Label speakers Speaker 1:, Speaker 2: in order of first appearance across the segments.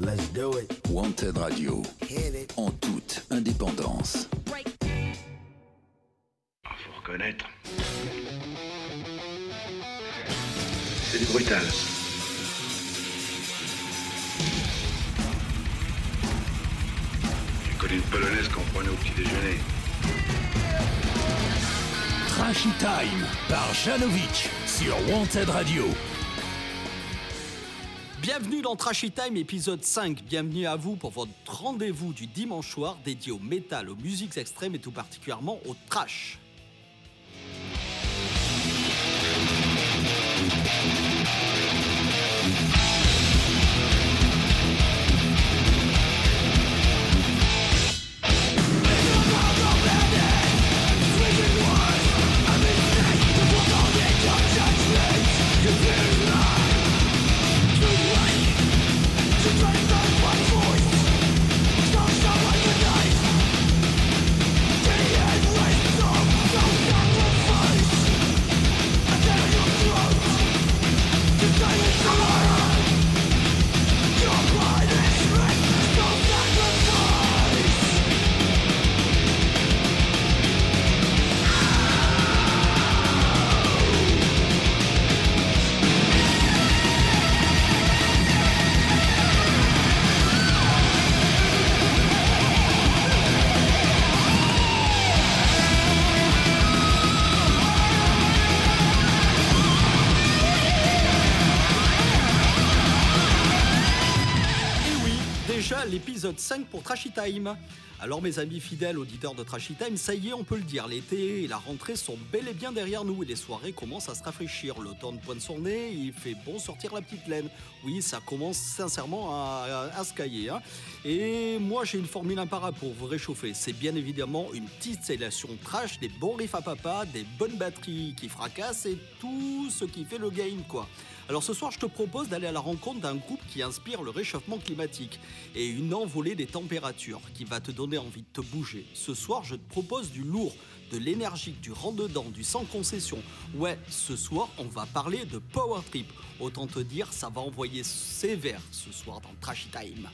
Speaker 1: Let's do it.
Speaker 2: Wanted Radio. En toute indépendance.
Speaker 3: Ah, faut reconnaître. C'est du brutal. J'ai connu une polonaise qu'on prenait au petit déjeuner.
Speaker 2: Trashy Time par Janovic sur Wanted Radio.
Speaker 4: Bienvenue dans Trashy Time épisode 5. Bienvenue à vous pour votre rendez-vous du dimanche soir dédié au métal, aux musiques extrêmes et tout particulièrement au trash. Déjà l'épisode 5 pour Trashy Time. Alors mes amis fidèles auditeurs de Trashy Time, ça y est, on peut le dire, l'été et la rentrée sont bel et bien derrière nous et les soirées commencent à se rafraîchir. L'automne pointe son nez, il fait bon sortir la petite laine. Oui, ça commence sincèrement à, à, se cailler. hein. Et moi j'ai une formule imparable pour vous réchauffer. C'est bien évidemment une petite sélection trash, des bons riffs à papa, des bonnes batteries qui fracassent et tout ce qui fait le game quoi. Alors ce soir, je te propose d'aller à la rencontre d'un groupe qui inspire le réchauffement climatique et une envolée des températures qui va te donner envie de te bouger. Ce soir, je te propose du lourd, de l'énergique, du rentre-dedans, du sans concession. Ouais, ce soir, on va parler de Power Trip. Autant te dire, ça va envoyer sévère ce soir dans Trashy Time.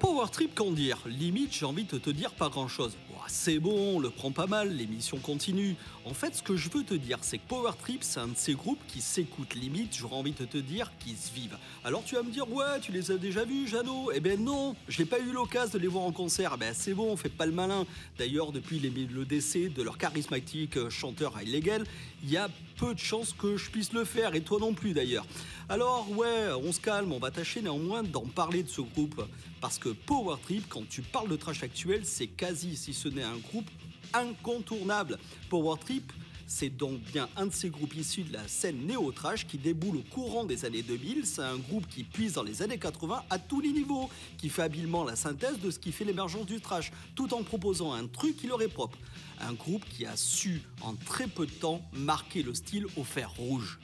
Speaker 4: Power Trip, qu'en dire Limite, j'ai envie de te dire pas grand-chose. Ouah, c'est bon, on le prend pas mal, l'émission continue. En fait, ce que je veux te dire, c'est que Power Trip, c'est un de ces groupes qui s'écoutent. Limite, j'aurais envie de te dire qu'ils se vivent. Alors tu vas me dire, ouais, tu les as déjà vus, Jeannot? Eh ben non, j'ai pas eu l'occasion de les voir en concert. Eh ben c'est bon, fais pas le malin. D'ailleurs, depuis le décès de leur charismatique euh, chanteur illégal, il y a peu de chances que je puisse le faire, et toi non plus d'ailleurs. Alors ouais, on se calme, on va tâcher néanmoins d'en parler de ce groupe. Parce que Power Trip, quand tu parles de trash actuel, c'est quasi, si ce n'est un groupe incontournable. Power Trip, c'est donc bien un de ces groupes issus de la scène néo-trash qui déboule au courant des années 2000. C'est un groupe qui puise dans les années 80 à tous les niveaux, qui fait habilement la synthèse de ce qui fait l'émergence du trash, tout en proposant un truc qui leur est propre. Un groupe qui a su, en très peu de temps, marquer le style au fer rouge.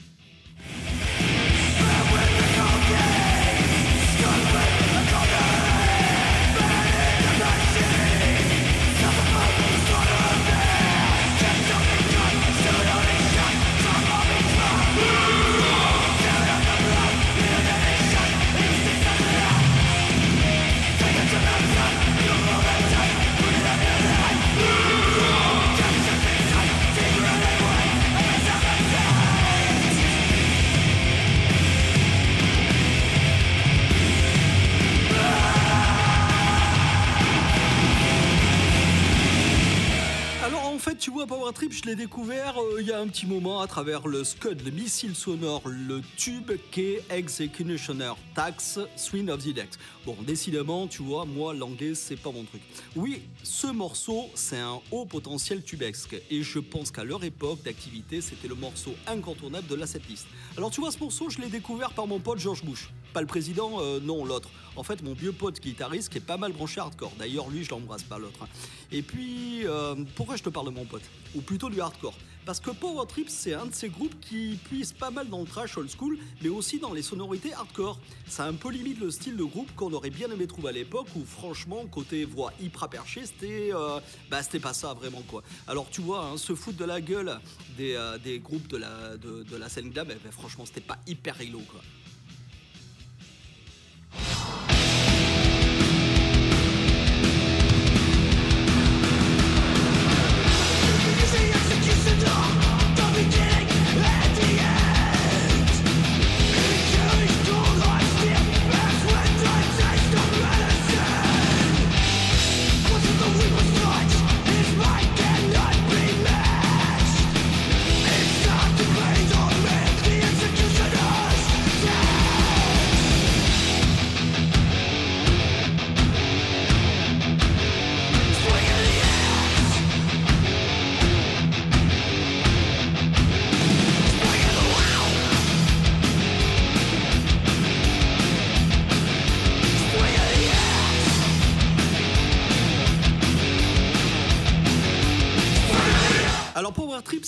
Speaker 4: Trip, je l'ai découvert euh, il y a un petit moment à travers le Scud, le missile sonore, le tube qu'est Executioner Tax Swing of the Dex. Bon, décidément, tu vois, moi, l'anglais, c'est pas mon truc. Oui, ce morceau, c'est un haut potentiel tubesque, et je pense qu'à leur époque d'activité, c'était le morceau incontournable de la setlist. Alors, tu vois, ce morceau, je l'ai découvert par mon pote George Bush. Pas le président, euh, non, l'autre. En fait, mon vieux pote guitariste qui est pas mal branché hardcore. D'ailleurs, lui, je l'embrasse pas, l'autre. hein. Et puis, euh, pourquoi je te parle de mon pote? Ou plutôt du hardcore parce que Power Trip, c'est un de ces groupes qui puise pas mal dans le trash old school, mais aussi dans les sonorités hardcore. Ça un peu limite le style de groupe qu'on aurait bien aimé trouver à l'époque, où franchement, côté voix hyper perché, c'était euh, bah, c'était pas ça vraiment quoi. Alors tu vois, hein, se foutre de la gueule des, groupes de la, scène glam, eh ben, franchement, c'était pas hyper réglo quoi.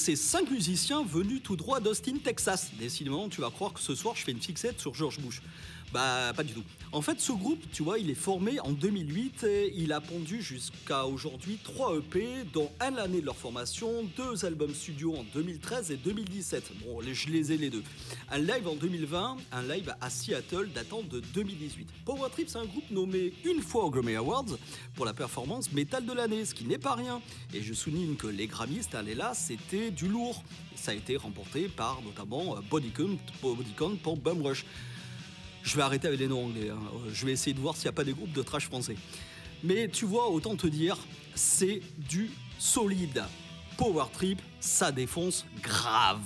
Speaker 4: C'est cinq musiciens venus tout droit d'Austin, Texas. Décidément, tu vas croire que ce soir je fais une fixette sur George Bush. Bah pas du tout. En fait, ce groupe, tu vois, il est formé en 2008 et il a pondu jusqu'à aujourd'hui 3 EP, dont un l'année de leur formation, deux albums studio en 2013 et 2017. Bon, je les ai les deux. Un live en 2020, un live à Seattle datant de 2018. Power Trip, c'est un groupe nommé une fois aux Grammy Awards pour la performance métal de l'année, ce qui n'est pas rien. Et je souligne que les Grammys cette année-là, c'était du lourd. Ça a été remporté par notamment euh, Body Count, Body Count pour Bum Rush. Je vais arrêter avec les noms anglais. hein. Euh, Je vais essayer de voir s'il n'y a pas des groupes de trash français. Mais tu vois, autant te dire, c'est du solide. Power Trip, ça défonce grave.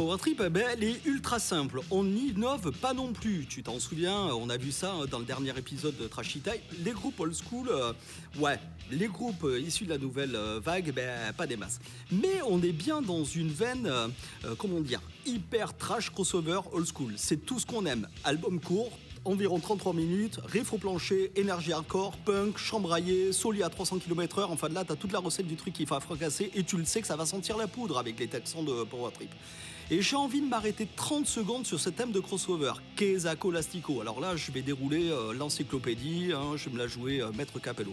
Speaker 4: Power Trip, eh ben, elle est ultra simple. On n'innove pas non plus. Tu t'en souviens, on a vu ça dans le dernier épisode de Trashy Time. Les groupes old school, euh, ouais, les groupes euh, issus de la nouvelle euh, vague, ben, pas des masses. Mais on est bien dans une veine, comment dire, hyper trash crossover old school. C'est tout ce qu'on aime. Album court, environ 33 minutes, riff au plancher, énergie hardcore, punk, chambraillé, soli à 300 km/h. Enfin là, t'as toute la recette du truc qu'il faut fracasser et tu le sais que ça va sentir la poudre avec les texans de Power Trip. Et j'ai envie de m'arrêter 30 secondes sur ce thème de crossover, Kezako Lastico. Alors là, je vais dérouler euh, l'encyclopédie, hein, je vais me la jouer euh, Maître Capello.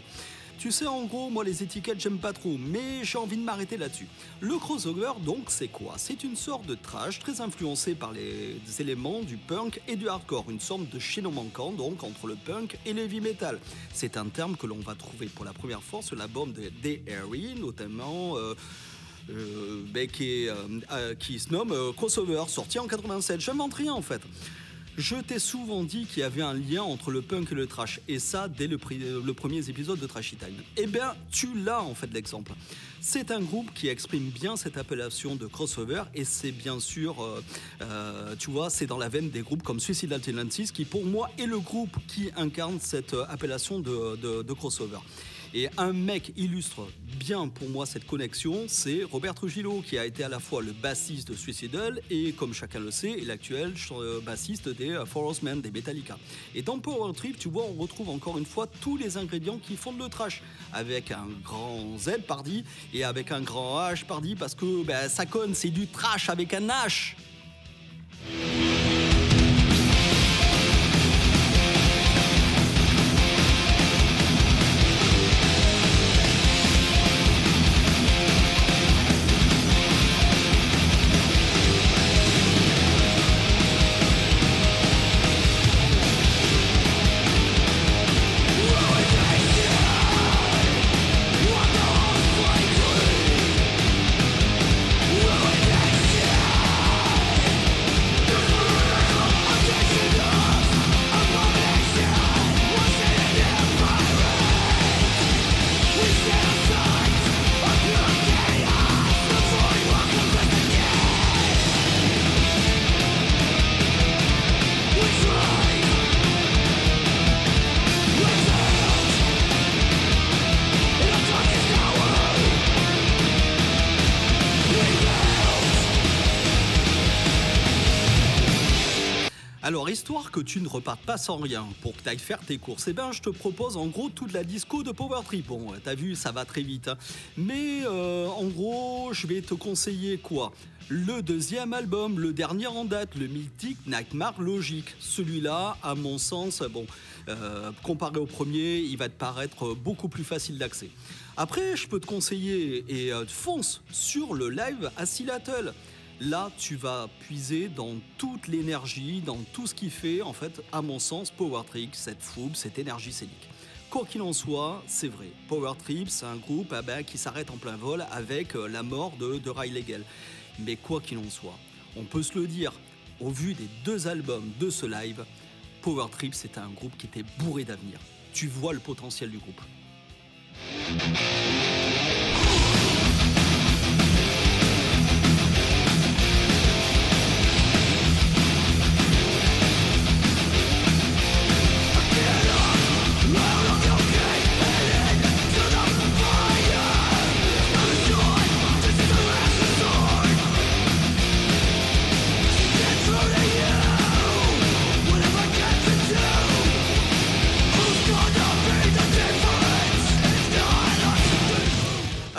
Speaker 4: Tu sais, en gros, moi, les étiquettes, j'aime pas trop, mais j'ai envie de m'arrêter là-dessus. Le crossover, donc, c'est quoi? C'est une sorte de trash très influencé par les éléments du punk et du hardcore, une sorte de chaînon manquant, donc, entre le punk et l'heavy metal. C'est un terme que l'on va trouver pour la première fois sur l'album de The Airy, notamment... euh, ben, qui, euh, euh, qui se nomme euh, Crossover, sorti en 87. J'invente rien en fait. Je t'ai souvent dit qu'il y avait un lien entre le punk et le trash, et ça dès le, premier épisode de Trashy Time. Eh bien, tu l'as en fait l'exemple. C'est un groupe qui exprime bien cette appellation de crossover, et c'est bien sûr, euh, euh, tu vois, c'est dans la veine des groupes comme Suicidal Tendencies, qui pour moi est le groupe qui incarne cette euh, appellation de- de crossover. Et un mec illustre bien pour moi cette connexion, c'est Robert Trujillo, qui a été à la fois le bassiste de Suicidal et, comme chacun le sait, l'actuel euh, bassiste des euh, For Horsemen, des Metallica. Et dans Power Trip, tu vois, on retrouve encore une fois tous les ingrédients qui font le trash, avec un grand Z pardi et avec un grand H pardi, parce que ben, ça conne, c'est du trash avec un H. Alors, histoire que tu ne repartes pas sans rien pour que tu ailles faire tes courses, eh ben, je te propose en gros toute la disco de Power Trip. Bon, t'as vu, ça va très vite. Hein. Mais euh, en gros, je vais te conseiller quoi? Le deuxième album, le dernier en date, le mythique Nightmare Logic. Celui-là, à mon sens, bon, euh, comparé au premier, il va te paraître beaucoup plus facile d'accès. Après, je peux te conseiller et euh, fonce sur le live à Seattle. Là, tu vas puiser dans toute l'énergie, dans tout ce qui fait, en fait, à mon sens, Power Trip, cette foule, cette énergie scénique. Quoi qu'il en soit, c'est vrai. Power Trip, c'est un groupe ah ben, qui s'arrête en plein vol avec euh, la mort de, de Legel. Mais quoi qu'il en soit, on peut se le dire, au vu des deux albums de ce live, Power Trip, c'était un groupe qui était bourré d'avenir. Tu vois le potentiel du groupe.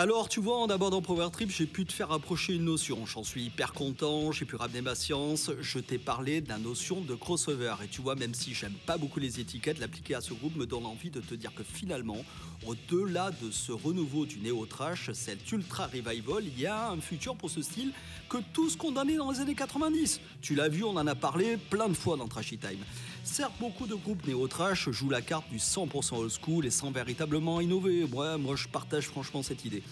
Speaker 4: Alors, tu vois, en abordant Power Trip, j'ai pu te faire approcher une notion. J'en suis hyper content, j'ai pu ramener ma science. Je t'ai parlé de la notion de crossover. Et tu vois, même si j'aime pas beaucoup les étiquettes, l'appliquer à ce groupe me donne envie de te dire que finalement, au-delà de ce renouveau du néo-trash, cet ultra revival, il y a un futur pour ce style que tous condamnés dans les années 90. Tu l'as vu, on en a parlé plein de fois dans Trashy Time. Certes, beaucoup de groupes néo-trash jouent la carte du 100% old school et sans véritablement innover. Moi je partage franchement cette idée.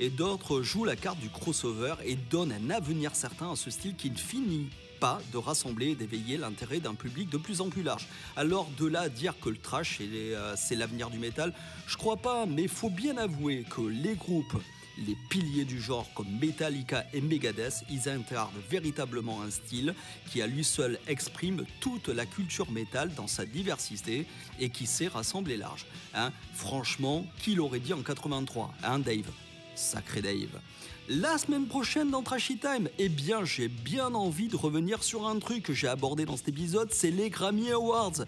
Speaker 4: Et d'autres jouent la carte du crossover et donnent un avenir certain à ce style qui ne finit pas de rassembler et d'éveiller l'intérêt d'un public de plus en plus large. Alors de là dire que le trash euh, c'est l'avenir du métal, je crois pas, mais faut bien avouer que les groupes les piliers du genre comme Metallica et Megadeth, ils incarnent véritablement un style qui à lui seul exprime toute la culture métal dans sa diversité et qui sait rassembler large. Hein Franchement, qui l'aurait dit en 83 Hein Dave? Sacré Dave. La semaine prochaine dans Trashy Time, eh bien j'ai bien envie de revenir sur un truc que j'ai abordé dans cet épisode, c'est les Grammy Awards.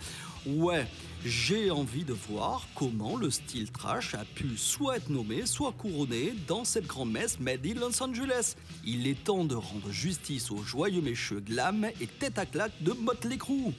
Speaker 4: Ouais, j'ai envie de voir comment le style trash a pu soit être nommé, soit couronné dans cette grande messe made in Los Angeles. Il est temps de rendre justice aux joyeux mécheux glam et tête à claque de Motley Crue.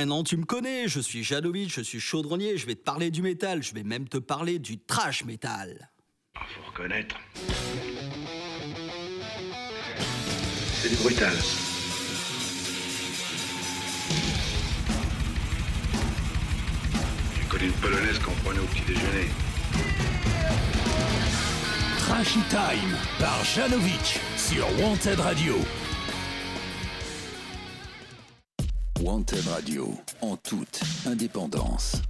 Speaker 4: Maintenant tu me connais, je suis Janovic, je suis chaudronnier, je vais te parler du métal, je vais même te parler du trash metal.
Speaker 3: Ah, faut reconnaître. C'est du brutal. J'ai connu une polonaise qu'on prenait au petit déjeuner.
Speaker 5: Trashy Time par Janovic sur Wanted Radio.
Speaker 2: Wanted Radio, en toute indépendance.